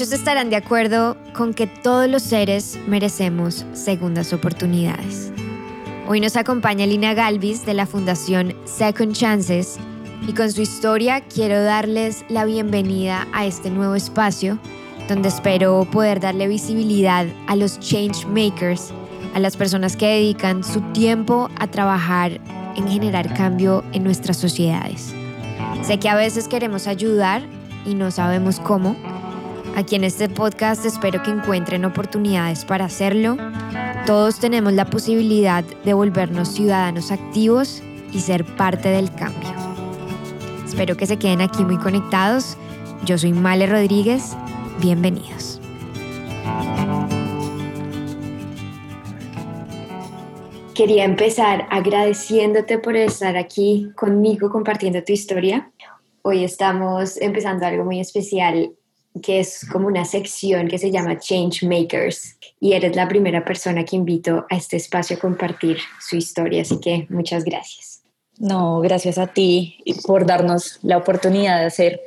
Muchos estarán de acuerdo con que todos los seres merecemos segundas oportunidades. Hoy nos acompaña Lina Galvis de la Fundación Second Chances y con su historia quiero darles la bienvenida a este nuevo espacio donde espero poder darle visibilidad a los change makers, a las personas que dedican su tiempo a trabajar en generar cambio en nuestras sociedades. Sé que a veces queremos ayudar y no sabemos cómo. Aquí en este podcast espero que encuentren oportunidades para hacerlo. Todos tenemos la posibilidad de volvernos ciudadanos activos y ser parte del cambio. Espero que se queden aquí muy conectados. Yo soy Male Rodríguez. Bienvenidos. Quería empezar agradeciéndote por estar aquí conmigo compartiendo tu historia. Hoy estamos empezando algo muy especial que es como una sección que se llama Change Makers y eres la primera persona que invito a este espacio a compartir su historia, así que muchas gracias. No, gracias a ti por darnos la oportunidad de hacer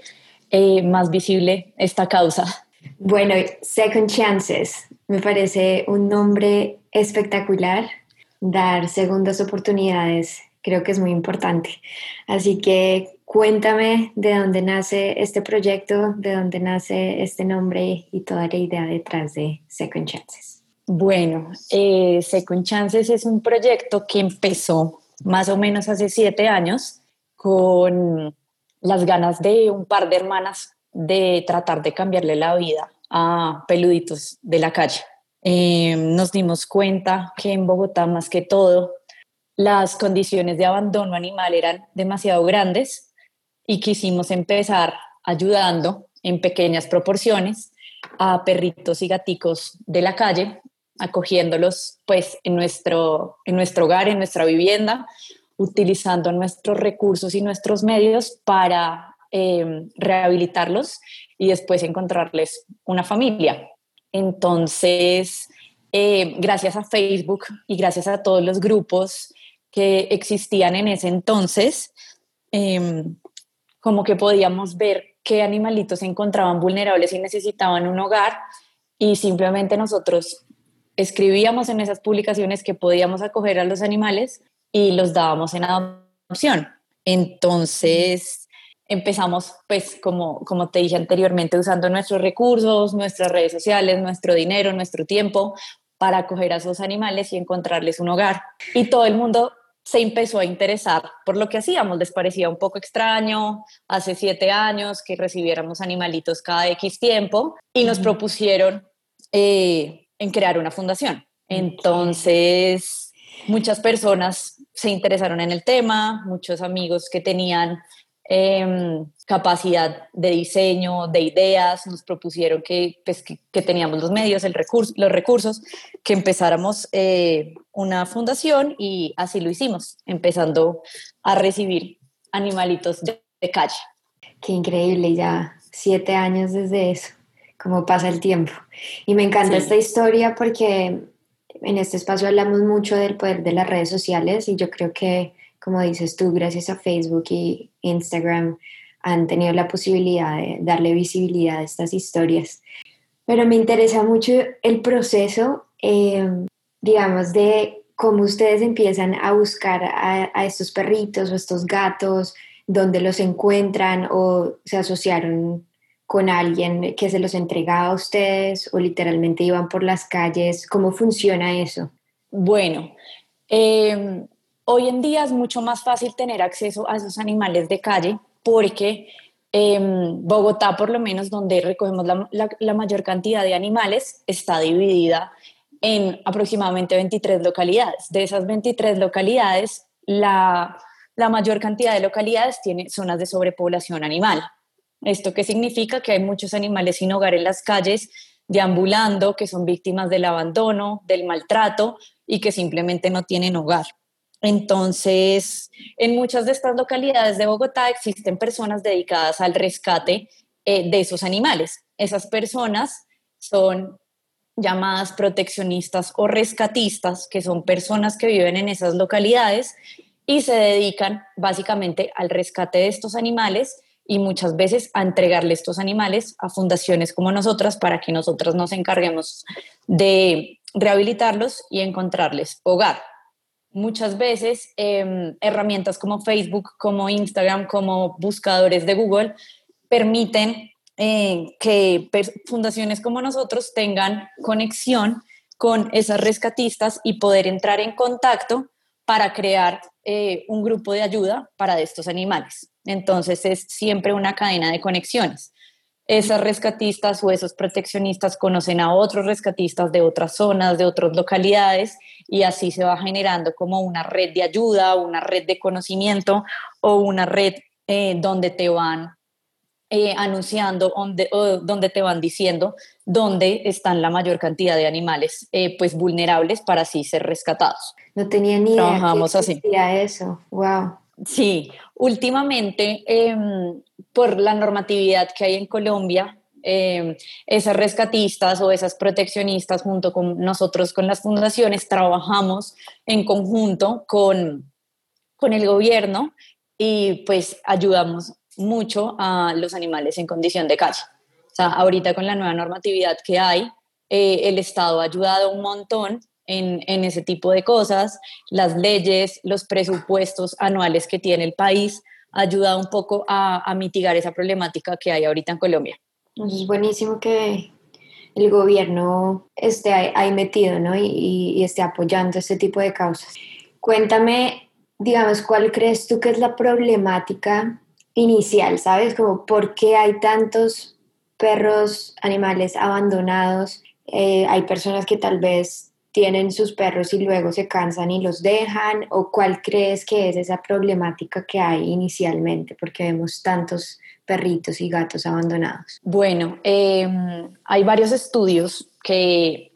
eh, más visible esta causa. Bueno, Second Chances, me parece un nombre espectacular. Dar segundas oportunidades creo que es muy importante. Así que cuéntame de dónde nace este proyecto, de dónde nace este nombre y toda la idea detrás de Second Chances. Bueno, eh, Second Chances es un proyecto que empezó más o menos hace siete años con las ganas de un par de hermanas de tratar de cambiarle la vida a peluditos de la calle. Eh, nos dimos cuenta que en Bogotá, más que todo, las condiciones de abandono animal eran demasiado grandes y quisimos empezar ayudando en pequeñas proporciones a perritos y gaticos de la calle, acogiéndolos pues en nuestro, en nuestro hogar, en nuestra vivienda, utilizando nuestros recursos y nuestros medios para eh, rehabilitarlos y después encontrarles una familia. Entonces, eh, gracias a Facebook y gracias a todos los grupos que existían en ese entonces, em, como que podíamos ver qué animalitos se encontraban vulnerables y necesitaban un hogar y simplemente nosotros escribíamos en esas publicaciones que podíamos acoger a los animales y los dábamos en adopción. Entonces empezamos, pues como, como te dije anteriormente, usando nuestros recursos, nuestras redes sociales, nuestro dinero, nuestro tiempo para acoger a esos animales y encontrarles un hogar. Y todo el mundo se empezó a interesar por lo que hacíamos. Les parecía un poco extraño hace siete años que recibiéramos animalitos cada X tiempo y nos propusieron eh, en crear una fundación. Entonces, muchas personas se interesaron en el tema, muchos amigos que tenían em, capacidad de diseño, de ideas, nos propusieron que, pues, que, teníamos los medios, el recurso, los recursos, que empezáramos eh, una fundación y así lo hicimos, empezando a recibir animalitos de, calle. Qué increíble, ya siete años desde eso, cómo pasa el tiempo. Y me encanta esta historia porque en este espacio hablamos mucho del poder de las redes sociales y yo creo que, como dices tú, gracias a Facebook y Instagram han tenido la posibilidad de darle visibilidad a estas historias. Pero me interesa mucho el proceso, eh, digamos, de cómo ustedes empiezan a buscar a, a, estos perritos o estos gatos, dónde los encuentran o se asociaron con alguien que se los entregaba a ustedes o literalmente iban por las calles? ¿Cómo funciona eso? Bueno, em, hoy en día es mucho más fácil tener acceso a esos animales de calle porque en Bogotá, por lo menos donde recogemos la, la, mayor cantidad de animales, está dividida en aproximadamente 23 localidades. De esas 23 localidades, la, la mayor cantidad de localidades tiene zonas de sobrepoblación animal. ¿Esto qué significa? Que hay muchos animales sin hogar en las calles, deambulando, que son víctimas del abandono, del maltrato y que simplemente no tienen hogar. Entonces, en muchas de estas localidades de Bogotá existen personas dedicadas al rescate eh, de esos animales. Esas personas son llamadas proteccionistas o rescatistas, que son personas que viven en esas localidades y se dedican básicamente al rescate de estos animales y muchas veces a entregarle estos animales a fundaciones como nosotras para que nosotras nos encarguemos de rehabilitarlos y encontrarles hogar. Muchas veces em, herramientas como Facebook, como Instagram, como buscadores de Google permiten eh, que fundaciones como nosotros tengan conexión con esas rescatistas y poder entrar en contacto para crear eh, un grupo de ayuda para estos animales. Entonces es siempre una cadena de conexiones. Esas rescatistas o esos proteccionistas conocen a otros rescatistas de otras zonas, de otras localidades, y así se va generando como una red de ayuda, una red de conocimiento o una red eh, donde te van eh, anunciando, donde, donde te van diciendo dónde están la mayor cantidad de animales eh, pues vulnerables para así ser rescatados. No tenía ni idea Trabajamos así. eso. Wow. Sí, últimamente em, por la normatividad que hay en Colombia, em, esas rescatistas o esas proteccionistas junto con nosotros, con las fundaciones, trabajamos en conjunto con, con el gobierno y pues ayudamos mucho a los animales en condición de calle. O sea, ahorita con la nueva normatividad que hay, eh, el Estado ha ayudado un montón en, ese tipo de cosas. Las leyes, los presupuestos anuales que tiene el país ha ayudado un poco a, a mitigar esa problemática que hay ahorita en Colombia. Es buenísimo que el gobierno esté ahí metido ¿no? y, y esté apoyando este tipo de causas. Cuéntame, digamos, ¿cuál crees tú que es la problemática inicial, ¿sabes? Como por qué hay tantos perros, animales abandonados. Eh, hay personas que tal vez tienen sus perros y luego se cansan y los dejan, o cuál crees que es esa problemática que hay inicialmente, porque vemos tantos perritos y gatos abandonados. Bueno, em, hay varios estudios que,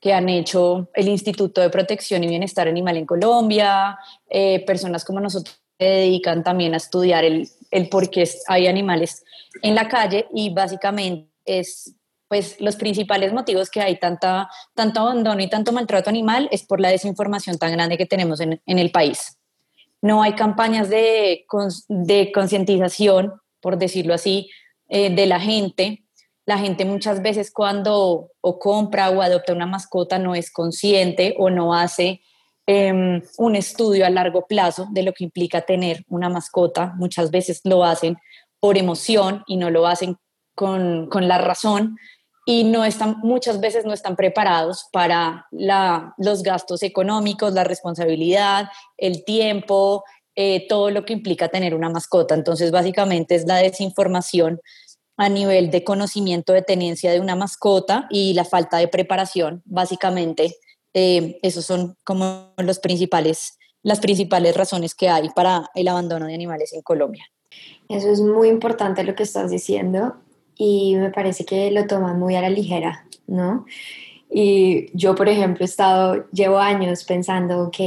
que, han hecho el Instituto de Protección y Bienestar Animal en Colombia, eh, personas como nosotros se dedican también a estudiar el, el por qué hay animales en la calle y básicamente es pues los principales motivos que hay tanta, tanto abandono y tanto maltrato animal es por la desinformación tan grande que tenemos en, el país. No hay campañas de, de concientización, por decirlo así, eh, de la gente. La gente muchas veces cuando o compra o adopta una mascota no es consciente o no hace Em, un estudio a largo plazo de lo que implica tener una mascota. Muchas veces lo hacen por emoción y no lo hacen con, la razón y no están, muchas veces no están preparados para los gastos económicos, la responsabilidad, el tiempo, eh, todo lo que implica tener una mascota. Entonces, básicamente es la desinformación a nivel de conocimiento de tenencia de una mascota y la falta de preparación, básicamente, eh, esos son como los principales, las principales razones que hay para el abandono de animales en Colombia. Eso es muy importante lo que estás diciendo y me parece que lo toman muy a la ligera, ¿no? Y yo, por ejemplo, he estado, llevo años pensando, ok,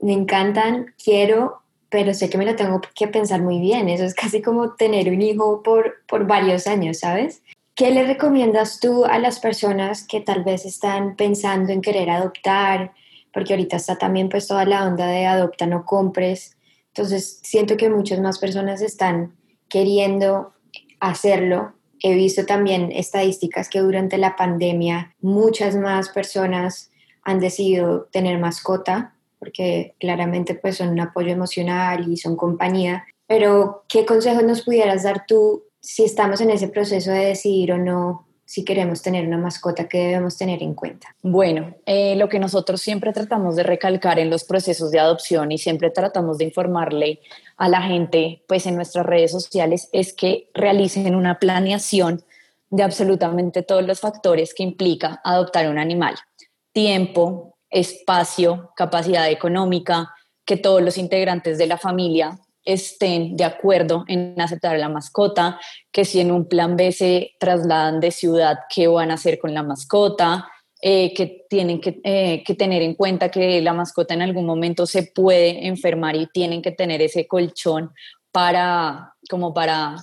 me encantan, quiero, pero sé que me lo tengo que pensar muy bien. Eso es casi como tener un hijo por, por varios años, ¿sabes? ¿Qué le recomiendas tú a las personas que tal vez están pensando en querer adoptar? Porque ahorita está también pues toda la onda de adopta, no compres. Entonces siento que muchas más personas están queriendo hacerlo. He visto también estadísticas que durante la pandemia muchas más personas han decidido tener mascota porque claramente pues son un apoyo emocional y son compañía. Pero ¿qué consejos nos pudieras dar tú si estamos en ese proceso de decidir o no si queremos tener una mascota, ¿qué debemos tener en cuenta? Bueno, eh, lo que nosotros siempre tratamos de recalcar en los procesos de adopción y siempre tratamos de informarle a la gente, pues en nuestras redes sociales, es que realicen una planeación de absolutamente todos los factores que implica adoptar un animal. Tiempo, espacio, capacidad económica, que todos los integrantes de la familia estén de acuerdo en aceptar la mascota, que si en un plan B se trasladan de ciudad, ¿qué van a hacer con la mascota? Eh, que tienen eh, que, tener en cuenta que la mascota en algún momento se puede enfermar y tienen que tener ese colchón para, como para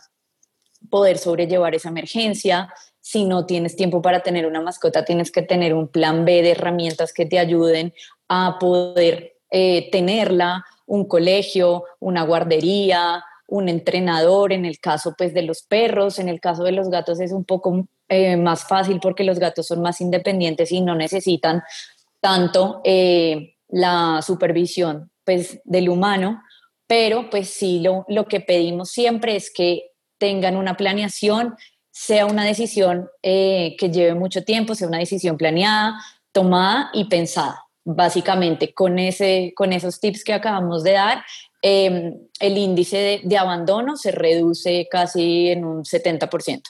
poder sobrellevar esa emergencia. Si no tienes tiempo para tener una mascota, tienes que tener un plan B de herramientas que te ayuden a poder eh, tenerla un colegio, una guardería, un entrenador, en el caso pues de los perros, en el caso de los gatos es un poco eh, más fácil porque los gatos son más independientes y no necesitan tanto eh, la supervisión pues del humano, pero pues sí, lo, lo que pedimos siempre es que tengan una planeación, sea una decisión eh, que lleve mucho tiempo, sea una decisión planeada, tomada y pensada. Básicamente, con, ese, con esos tips que acabamos de dar, em, el índice de, abandono se reduce casi en un 70%.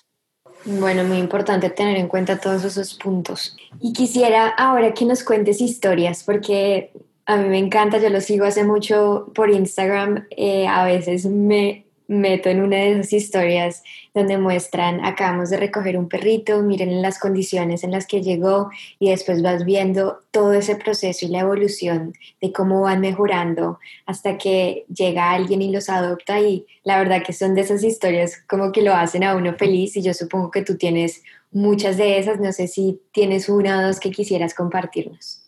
Bueno, muy importante tener en cuenta todos esos puntos. Y quisiera ahora que nos cuentes historias, porque a mí me encanta, yo lo sigo hace mucho por Instagram, eh, a veces me meto en una de esas historias donde muestran, acabamos de recoger un perrito, miren las condiciones en las que llegó y después vas viendo todo ese proceso y la evolución de cómo van mejorando hasta que llega alguien y los adopta y la verdad que son de esas historias como que lo hacen a uno feliz y yo supongo que tú tienes muchas de esas, no sé si tienes una o dos que quisieras compartirnos.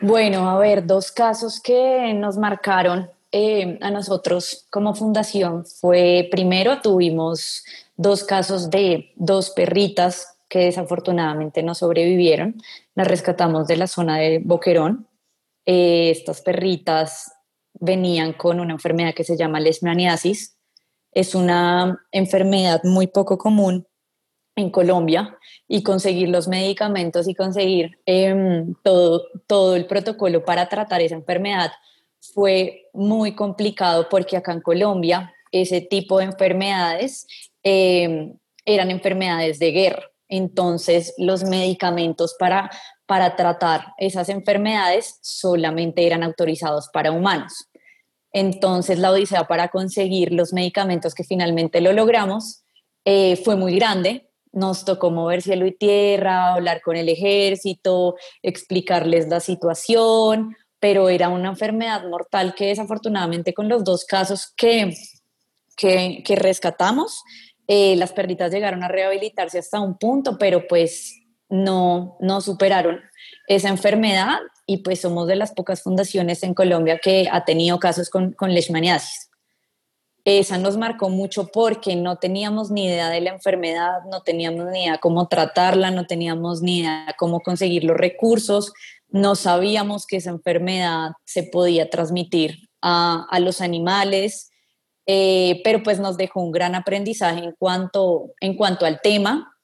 Bueno, a ver, dos casos que nos marcaron eh, a nosotros como fundación fue, primero tuvimos dos casos de dos perritas que desafortunadamente no sobrevivieron. Las rescatamos de la zona de Boquerón. Eh, estas perritas venían con una enfermedad que se llama leishmaniasis. Es una enfermedad muy poco común en Colombia y conseguir los medicamentos y conseguir em, todo, todo el protocolo para tratar esa enfermedad fue muy complicado porque acá en Colombia ese tipo de enfermedades em, eran enfermedades de guerra. Entonces los medicamentos para, para tratar esas enfermedades solamente eran autorizados para humanos. Entonces la odisea para conseguir los medicamentos que finalmente lo logramos eh, fue muy grande. Nos tocó mover cielo y tierra, hablar con el ejército, explicarles la situación, pero era una enfermedad mortal que desafortunadamente con los dos casos que, que, rescatamos, eh, las perritas llegaron a rehabilitarse hasta un punto, pero pues no, no superaron esa enfermedad y pues somos de las pocas fundaciones en Colombia que ha tenido casos con, con leishmaniasis. Esa nos marcó mucho porque no teníamos ni idea de la enfermedad, no teníamos ni idea cómo tratarla, no teníamos ni idea cómo conseguir los recursos, no sabíamos que esa enfermedad se podía transmitir a, los animales, eh, pero pues nos dejó un gran aprendizaje en cuanto, en cuanto al tema.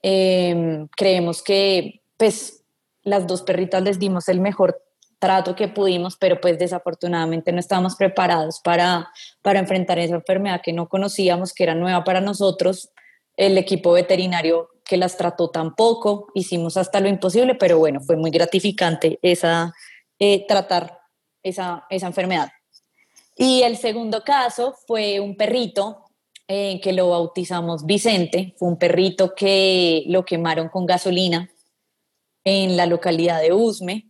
Em, creemos que pues las dos perritas les dimos el mejor trato que pudimos, pero pues desafortunadamente no estábamos preparados para, para enfrentar esa enfermedad que no conocíamos, que era nueva para nosotros. El equipo veterinario que las trató tampoco, hicimos hasta lo imposible, pero bueno, fue muy gratificante esa, eh, tratar esa, esa, enfermedad. Y el segundo caso fue un perrito eh, que lo bautizamos Vicente, fue un perrito que lo quemaron con gasolina en la localidad de Usme.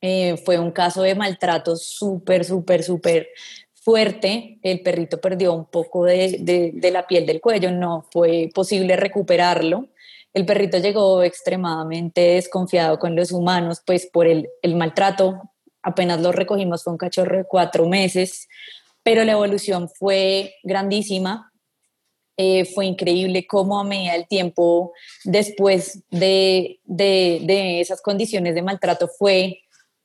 Eh, fue un caso de maltrato súper, súper, súper fuerte. El perrito perdió un poco de, de, de, la piel del cuello, no fue posible recuperarlo. El perrito llegó extremadamente desconfiado con los humanos, pues por el, maltrato. Apenas lo recogimos, fue un cachorro de cuatro meses, pero la evolución fue grandísima. Eh, fue increíble cómo a medida del tiempo, después de, esas condiciones de maltrato, fue,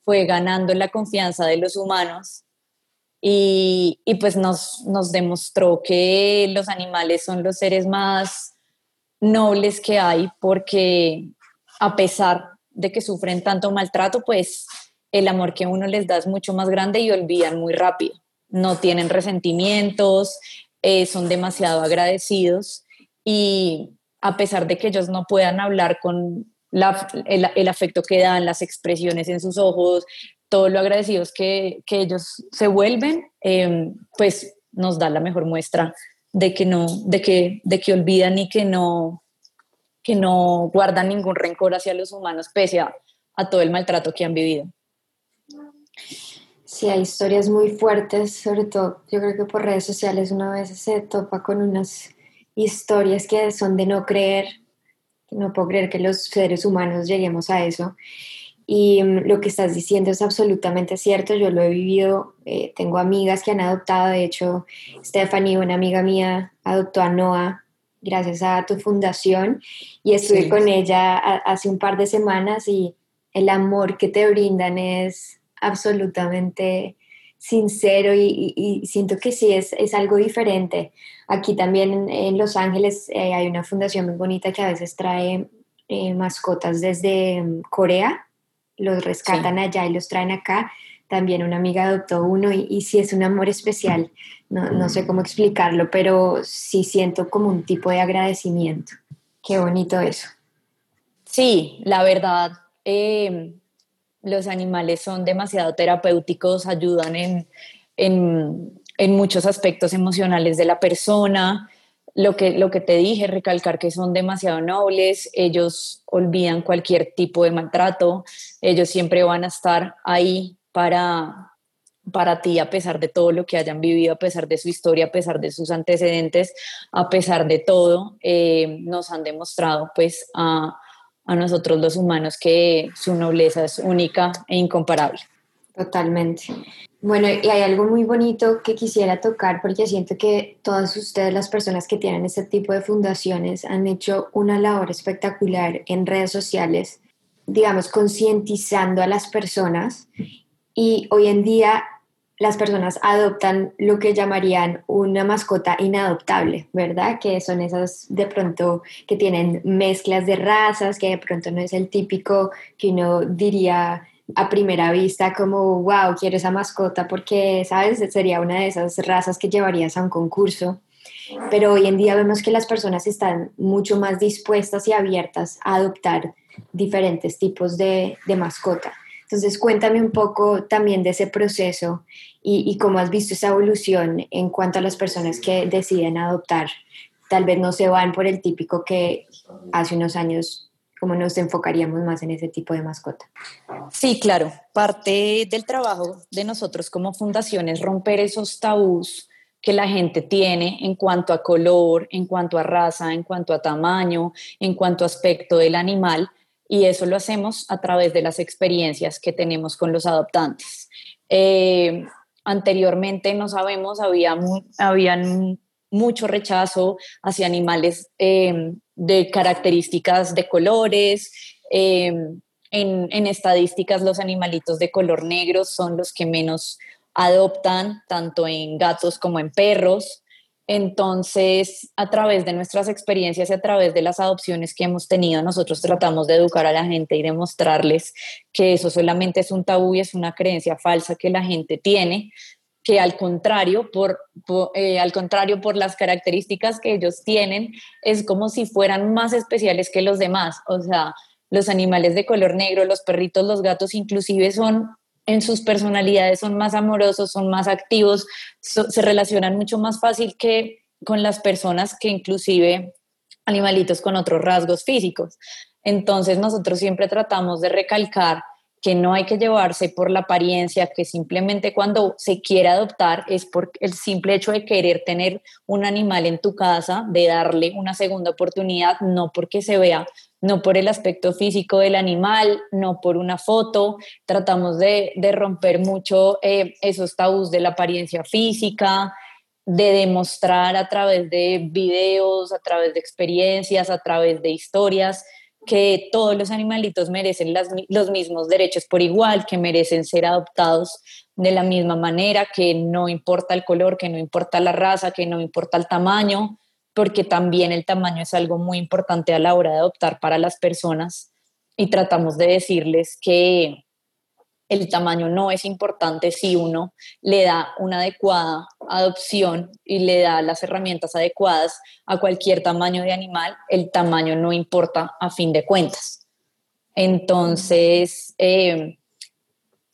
fue ganando la confianza de los humanos y, y, pues nos, nos demostró que los animales son los seres más nobles que hay, porque a pesar de que sufren tanto maltrato, pues el amor que uno les da es mucho más grande y olvidan muy rápido. No tienen resentimientos, eh, son demasiado agradecidos y a pesar de que ellos no puedan hablar con el, afecto que dan, las expresiones en sus ojos, todo lo agradecidos que, ellos se vuelven, eh, pues nos da la mejor muestra de que no, de que, de que olvidan y que no, que no guardan ningún rencor hacia los humanos pese a, todo el maltrato que han vivido. Sí, hay historias muy fuertes, sobre todo yo creo que por redes sociales una vez se topa con unas historias que son de no creer, no puedo creer que los seres humanos lleguemos a eso. Y mm, lo que estás diciendo es absolutamente cierto, yo lo he vivido, eh, tengo amigas que han adoptado, de hecho, Stephanie, una amiga mía, adoptó a Noah gracias a tu fundación y estuve con ella hace un par de semanas y el amor que te brindan es absolutamente sincero y, siento que sí es, es, algo diferente. Aquí también en, Los Ángeles eh, hay una fundación muy bonita que a veces trae eh, mascotas desde mm, Corea, los rescatan allá y los traen acá. También una amiga adoptó uno y, y sí es un amor especial. No, no sé cómo explicarlo, pero sí siento como un tipo de agradecimiento. Qué bonito eso. Sí, la verdad, eh, los animales son demasiado terapéuticos, ayudan en, en, muchos aspectos emocionales de la persona. Lo que, lo que te dije, recalcar que son demasiado nobles, ellos olvidan cualquier tipo de maltrato, ellos siempre van a estar ahí para, para ti a pesar de todo lo que hayan vivido, a pesar de su historia, a pesar de sus antecedentes, a pesar de todo, eh, nos han demostrado pues a a nosotros los humanos que su nobleza es única e incomparable. Totalmente. Bueno, y hay algo muy bonito que quisiera tocar porque siento que todas ustedes, las personas que tienen este tipo de fundaciones, han hecho una labor espectacular en redes sociales, digamos, concientizando a las personas. Y hoy en día las personas adoptan lo que llamarían una mascota inadoptable, ¿verdad? Que son esas de pronto que tienen mezclas de razas, que de pronto no es el típico que uno diría a primera vista como, wow, quiero esa mascota porque, ¿sabes? Sería una de esas razas que llevarías a un concurso. Pero hoy en día vemos que las personas están mucho más dispuestas y abiertas a adoptar diferentes tipos de, de mascota. Entonces, cuéntame un poco también de ese proceso y, cómo has visto esa evolución en cuanto a las personas que deciden adoptar. Tal vez no se van por el típico que hace unos años como nos enfocaríamos más en ese tipo de mascota. Sí, claro. Parte del trabajo de nosotros como fundación es romper esos tabús que la gente tiene en cuanto a color, en cuanto a raza, en cuanto a tamaño, en cuanto a aspecto del animal y eso lo hacemos a través de las experiencias que tenemos con los adoptantes. Eh, anteriormente, no sabemos, había habían mucho rechazo hacia animales em, de características de colores. Em, en, en, estadísticas, los animalitos de color negro son los que menos adoptan, tanto en gatos como en perros. Entonces, a través de nuestras experiencias y a través de las adopciones que hemos tenido, nosotros tratamos de educar a la gente y demostrarles que eso solamente es un tabú y es una creencia falsa que la gente tiene, que al contrario, por, eh, al contrario, por las características que ellos tienen, es como si fueran más especiales que los demás. O sea, los animales de color negro, los perritos, los gatos, inclusive son en sus personalidades son más amorosos, son más activos, se relacionan mucho más fácil que con las personas que inclusive animalitos con otros rasgos físicos. Entonces nosotros siempre tratamos de recalcar que no hay que llevarse por la apariencia, que simplemente cuando se quiere adoptar es por el simple hecho de querer tener un animal en tu casa, de darle una segunda oportunidad, no porque se vea, no por el aspecto físico del animal, no por una foto. Tratamos de, romper mucho eh, esos tabús de la apariencia física, de demostrar a través de videos, a través de experiencias, a través de historias, que todos los animalitos merecen los mismos derechos por igual, que merecen ser adoptados de la misma manera, que no importa el color, que no importa la raza, que no importa el tamaño, porque también el tamaño es algo muy importante a la hora de adoptar para las personas. Y tratamos de decirles que el tamaño no es importante si uno le da una adecuada adopción y le da las herramientas adecuadas a cualquier tamaño de animal, el tamaño no importa a fin de cuentas. Entonces, eh,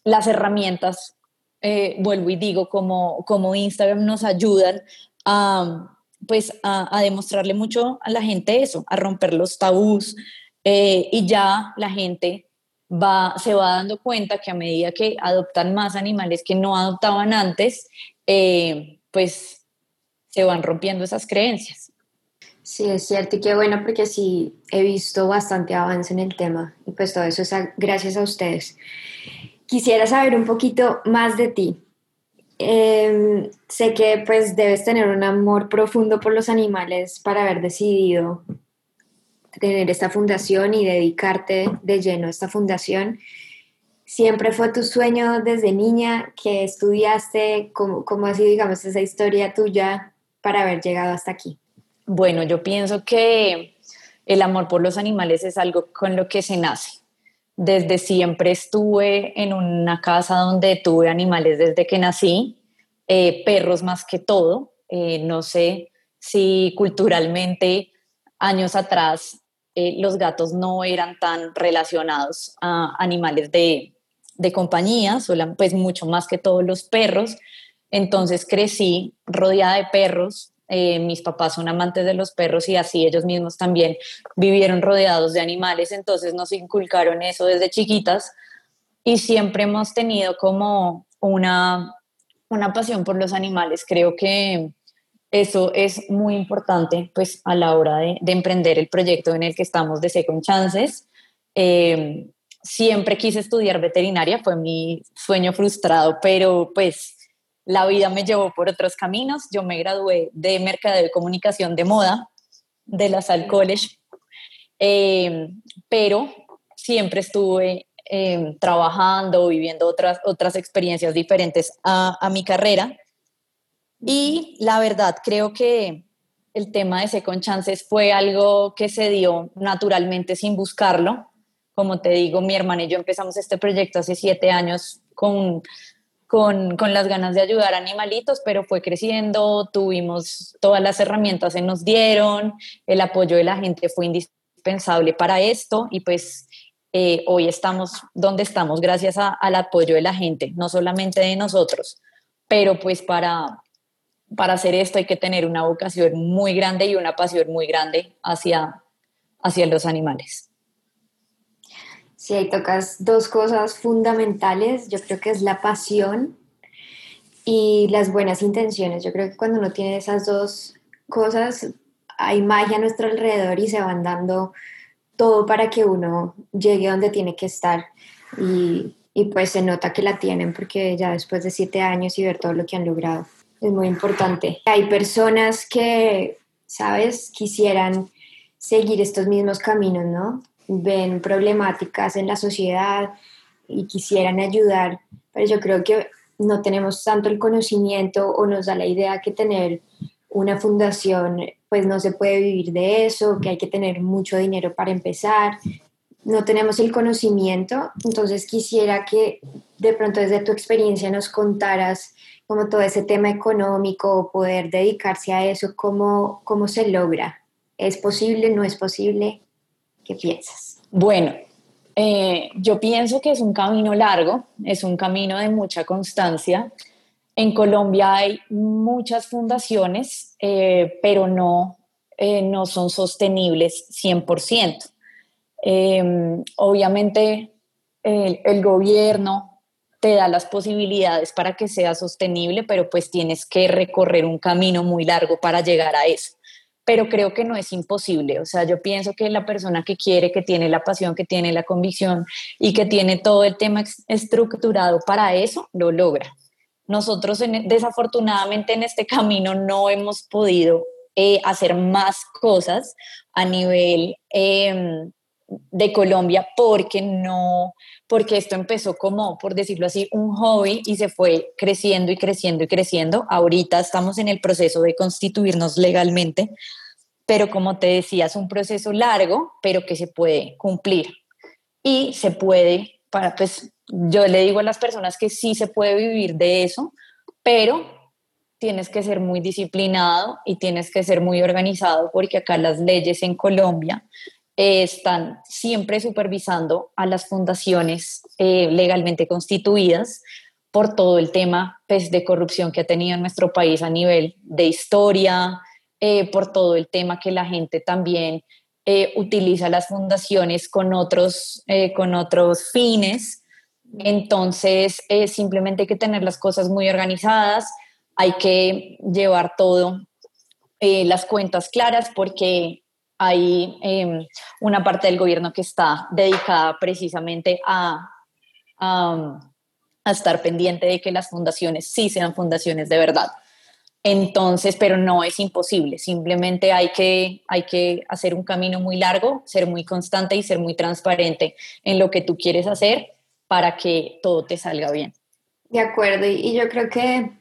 las herramientas, eh, vuelvo y digo, como, como Instagram nos ayudan a, pues, a, demostrarle mucho a la gente eso, a romper los tabús eh, y ya la gente va, se va dando cuenta que a medida que adoptan más animales que no adoptaban antes, eh, pues se van rompiendo esas creencias. Sí, es cierto y qué bueno porque sí he visto bastante avance en el tema y pues todo eso es gracias a ustedes. Quisiera saber un poquito más de ti. Em, sé que pues debes tener un amor profundo por los animales para haber decidido tener esta fundación y dedicarte de lleno a esta fundación. ¿Siempre fue tu sueño desde niña que estudiaste? ¿Cómo, cómo ha digamos, esa historia tuya para haber llegado hasta aquí? Bueno, yo pienso que el amor por los animales es algo con lo que se nace. Desde siempre estuve en una casa donde tuve animales desde que nací, eh, perros más que todo. Eh, no sé si culturalmente años atrás eh, los gatos no eran tan relacionados a animales de, de compañía, pues mucho más que todos los perros. Entonces crecí rodeada de perros, eh, mis papás son amantes de los perros y así ellos mismos también vivieron rodeados de animales, entonces nos inculcaron eso desde chiquitas y siempre hemos tenido como una, una pasión por los animales. Creo que eso es muy importante pues a la hora de, emprender el proyecto en el que estamos de Second Chances. Eh, siempre quise estudiar veterinaria, fue mi sueño frustrado, pero pues la vida me llevó por otros caminos. Yo me gradué de Mercadeo de Comunicación de Moda de la Salle College, eh, pero siempre estuve eh, trabajando, viviendo otras, otras experiencias diferentes a mi carrera. Y la verdad, creo que el tema de Second Chances fue algo que se dio naturalmente sin buscarlo. Como te digo, mi hermana y yo empezamos este proyecto hace siete años con con, con, las ganas de ayudar a animalitos, pero fue creciendo, tuvimos todas las herramientas se nos dieron, el apoyo de la gente fue indispensable para esto y pues eh, hoy estamos donde estamos gracias al apoyo de la gente, no solamente de nosotros, pero pues para, para hacer esto hay que tener una vocación muy grande y una pasión muy grande hacia, hacia los animales. Sí, ahí tocas dos cosas fundamentales. Yo creo que es la pasión y las buenas intenciones. Yo creo que cuando uno tiene esas dos cosas, hay magia a nuestro alrededor y se van dando todo para que uno llegue donde tiene que estar. Y, y pues se nota que la tienen porque ya después de siete años y ver todo lo que han logrado es muy importante. Hay personas que, ¿sabes?, quisieran seguir estos mismos caminos, ¿no? ven problemáticas en la sociedad y quisieran ayudar, pero yo creo que no tenemos tanto el conocimiento o nos da la idea que tener una fundación, pues no se puede vivir de eso, que hay que tener mucho dinero para empezar. No tenemos el conocimiento, entonces quisiera que de pronto desde tu experiencia nos contaras como todo ese tema económico, poder dedicarse a eso, cómo, cómo se logra. ¿Es posible? ¿No es posible? ¿Qué piensas? Bueno, eh, yo pienso que es un camino largo, es un camino de mucha constancia. En Colombia hay muchas fundaciones, eh, pero no, eh, no son sostenibles 100%. obviamente el, el gobierno te da las posibilidades para que sea sostenible, pero pues tienes que recorrer un camino muy largo para llegar a eso pero creo que no es imposible. O sea, yo pienso que la persona que quiere, que tiene la pasión, que tiene la convicción y que tiene todo el tema estructurado para eso, lo logra. Nosotros desafortunadamente en este camino no hemos podido eh, hacer más cosas a nivel em, de Colombia porque no, porque esto empezó como, por decirlo así, un hobby y se fue creciendo y creciendo y creciendo. Ahorita estamos en el proceso de constituirnos legalmente, pero como te decía, es un proceso largo, pero que se puede cumplir. Y se puede, para, pues yo le digo a las personas que sí se puede vivir de eso, pero tienes que ser muy disciplinado y tienes que ser muy organizado porque acá las leyes en Colombia están siempre supervisando a las fundaciones eh, legalmente constituidas por todo el tema pues, de corrupción que ha tenido nuestro país a nivel de historia, eh, por todo el tema que la gente también eh, utiliza las fundaciones con otros, con otros fines. Entonces, simplemente hay que tener las cosas muy organizadas, hay que llevar todo eh, las cuentas claras porque hay em, una parte del gobierno que está dedicada precisamente a, a, estar pendiente de que las fundaciones sí sean fundaciones de verdad. Entonces, pero no es imposible, simplemente hay que, hay que hacer un camino muy largo, ser muy constante y ser muy transparente en lo que tú quieres hacer para que todo te salga bien. De acuerdo, y yo creo que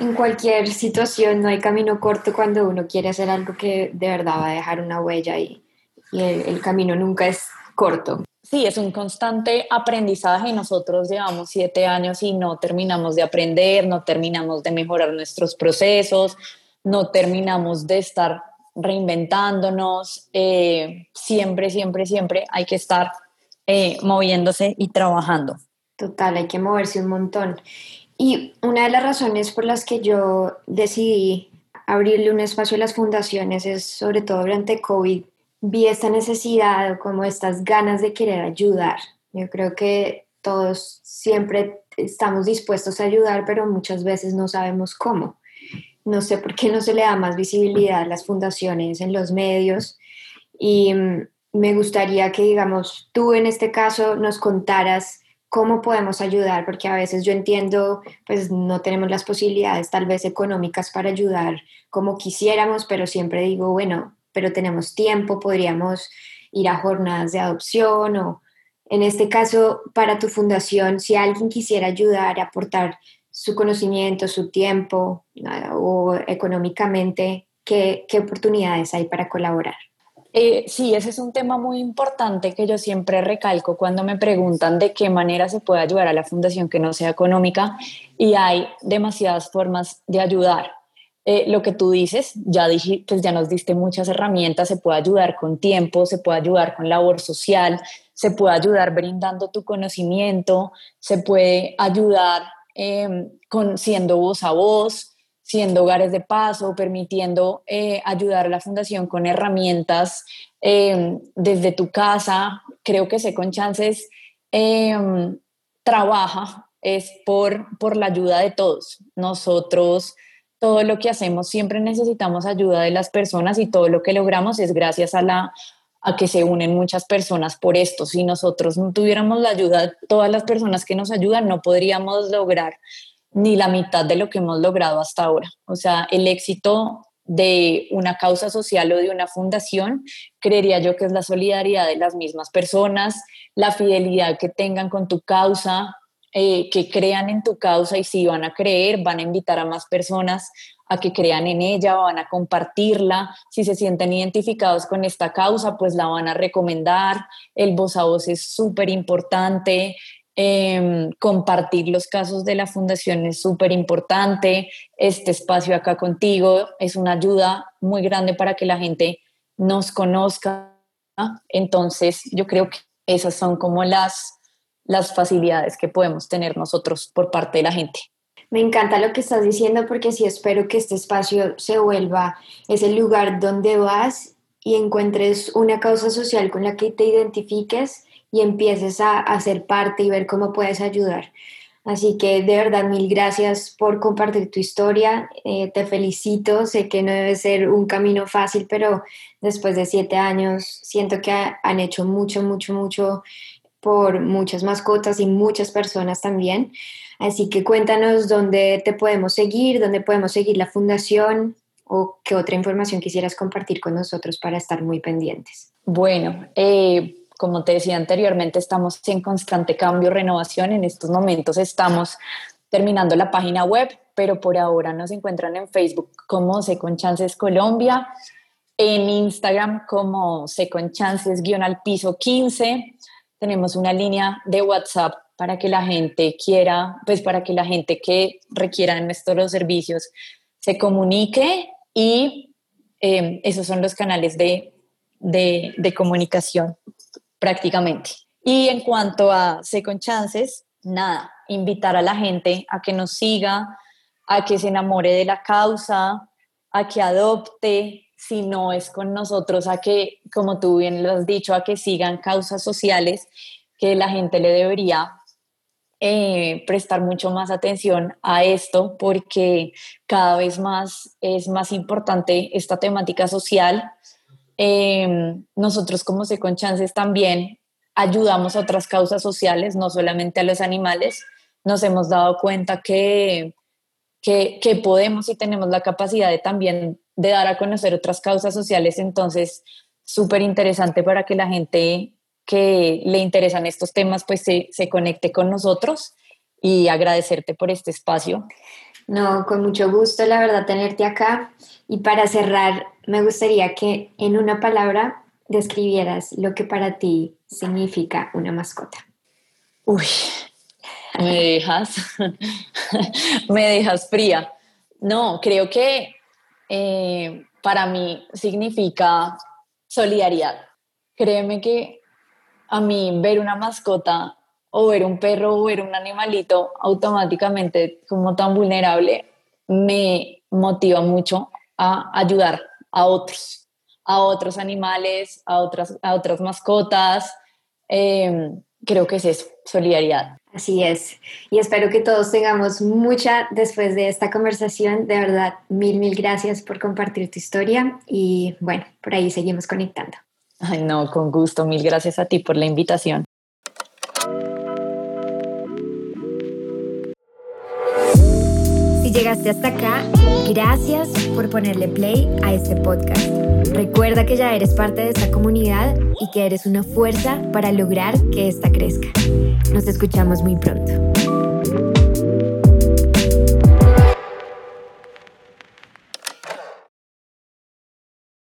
en cualquier situación no hay camino corto cuando uno quiere hacer algo que de verdad va a dejar una huella y, y el, el, camino nunca es corto. Sí, es un constante aprendizaje. Nosotros llevamos siete años y no terminamos de aprender, no terminamos de mejorar nuestros procesos, no terminamos de estar reinventándonos. Eh, siempre, siempre, siempre hay que estar eh, moviéndose y trabajando. Total, hay que moverse un montón. Y una de las razones por las que yo decidí abrirle un espacio a las fundaciones es sobre todo durante COVID, vi esta necesidad como estas ganas de querer ayudar. Yo creo que todos siempre estamos dispuestos a ayudar, pero muchas veces no sabemos cómo. No sé por qué no se le da más visibilidad a las fundaciones en los medios y mm, me gustaría que, digamos, tú en este caso nos contaras cómo podemos ayudar, porque a veces yo entiendo, pues no tenemos las posibilidades tal vez económicas para ayudar como quisiéramos, pero siempre digo, bueno, pero tenemos tiempo, podríamos ir a jornadas de adopción o en este caso para tu fundación, si alguien quisiera ayudar, aportar su conocimiento, su tiempo o económicamente, ¿qué, qué oportunidades hay para colaborar? Eh, sí, ese es un tema muy importante que yo siempre recalco cuando me preguntan de qué manera se puede ayudar a la fundación que no sea económica y hay demasiadas formas de ayudar. Eh, lo que tú dices, ya, dije, pues ya nos diste muchas herramientas, se puede ayudar con tiempo, se puede ayudar con labor social, se puede ayudar brindando tu conocimiento, se puede ayudar em, con, siendo voz a voz, siendo hogares de paso, permitiendo eh, ayudar a la fundación con herramientas em, desde tu casa. Creo que con Chances em, trabaja es por, por la ayuda de todos. Nosotros todo lo que hacemos siempre necesitamos ayuda de las personas y todo lo que logramos es gracias a la a que se unen muchas personas por esto. Si nosotros no tuviéramos la ayuda todas las personas que nos ayudan, no podríamos lograr ni la mitad de lo que hemos logrado hasta ahora. O sea, el éxito de una causa social o de una fundación, creería yo que es la solidaridad de las mismas personas, la fidelidad que tengan con tu causa, eh, que crean en tu causa y si van a creer, van a invitar a más personas a que crean en ella, van a compartirla, si se sienten identificados con esta causa, pues la van a recomendar, el voz a voz es súper importante, em, compartir los casos de la fundación es súper importante, este espacio acá contigo es una ayuda muy grande para que la gente nos conozca, entonces yo creo que esas son como las las facilidades que podemos tener nosotros por parte de la gente. Me encanta lo que estás diciendo porque sí espero que este espacio se vuelva ese lugar donde vas y encuentres una causa social con la que te identifiques y empieces a hacer parte y ver cómo puedes ayudar. Así que de verdad, mil gracias por compartir tu historia. Eh, te felicito. Sé que no debe ser un camino fácil, pero después de siete años siento que han hecho mucho, mucho, mucho por muchas mascotas y muchas personas también. Así que cuéntanos dónde te podemos seguir, dónde podemos seguir la fundación o qué otra información quisieras compartir con nosotros para estar muy pendientes. Bueno, eh, como te decía anteriormente, estamos en constante cambio, renovación. En estos momentos estamos terminando la página web, pero por ahora nos encuentran en Facebook como Second Chances Colombia, en Instagram como Second Chances guion al piso 15 tenemos una línea de WhatsApp para que la gente quiera, pues para que la gente que requiera nuestros servicios se comunique y em, esos son los canales de, de, de, comunicación prácticamente. Y en cuanto a Second Chances, nada, invitar a la gente a que nos siga, a que se enamore de la causa, a que adopte, si no es con nosotros a que, como tú bien lo has dicho, a que sigan causas sociales que la gente le debería eh, prestar mucho más atención a esto porque cada vez más es más importante esta temática social. Em, nosotros como Second Chances también ayudamos a otras causas sociales, no solamente a los animales. Nos hemos dado cuenta que, que, que podemos y tenemos la capacidad de también de dar a conocer otras causas sociales, entonces súper interesante para que la gente que le interesan estos temas pues se, se conecte con nosotros y agradecerte por este espacio. No, con mucho gusto, la verdad, tenerte acá. Y para cerrar, me gustaría que en una palabra describieras lo que para ti significa una mascota. Uy, me dejas, me dejas fría. No, creo que eh, para mí significa solidaridad. Créeme que a mí ver una mascota o ver un perro o ver un animalito automáticamente como tan vulnerable me motiva mucho a ayudar a otros, a otros animales, a otras, a otras mascotas. Em, creo que es eso, solidaridad. Así es. Y espero que todos tengamos mucha después de esta conversación. De verdad, mil, mil gracias por compartir tu historia y bueno, por ahí seguimos conectando. Ay, no, con gusto. Mil gracias a ti por la invitación. Llegaste hasta acá, gracias por ponerle play a este podcast. Recuerda que ya eres parte de esta comunidad y que eres una fuerza para lograr que ésta crezca. Nos escuchamos muy pronto.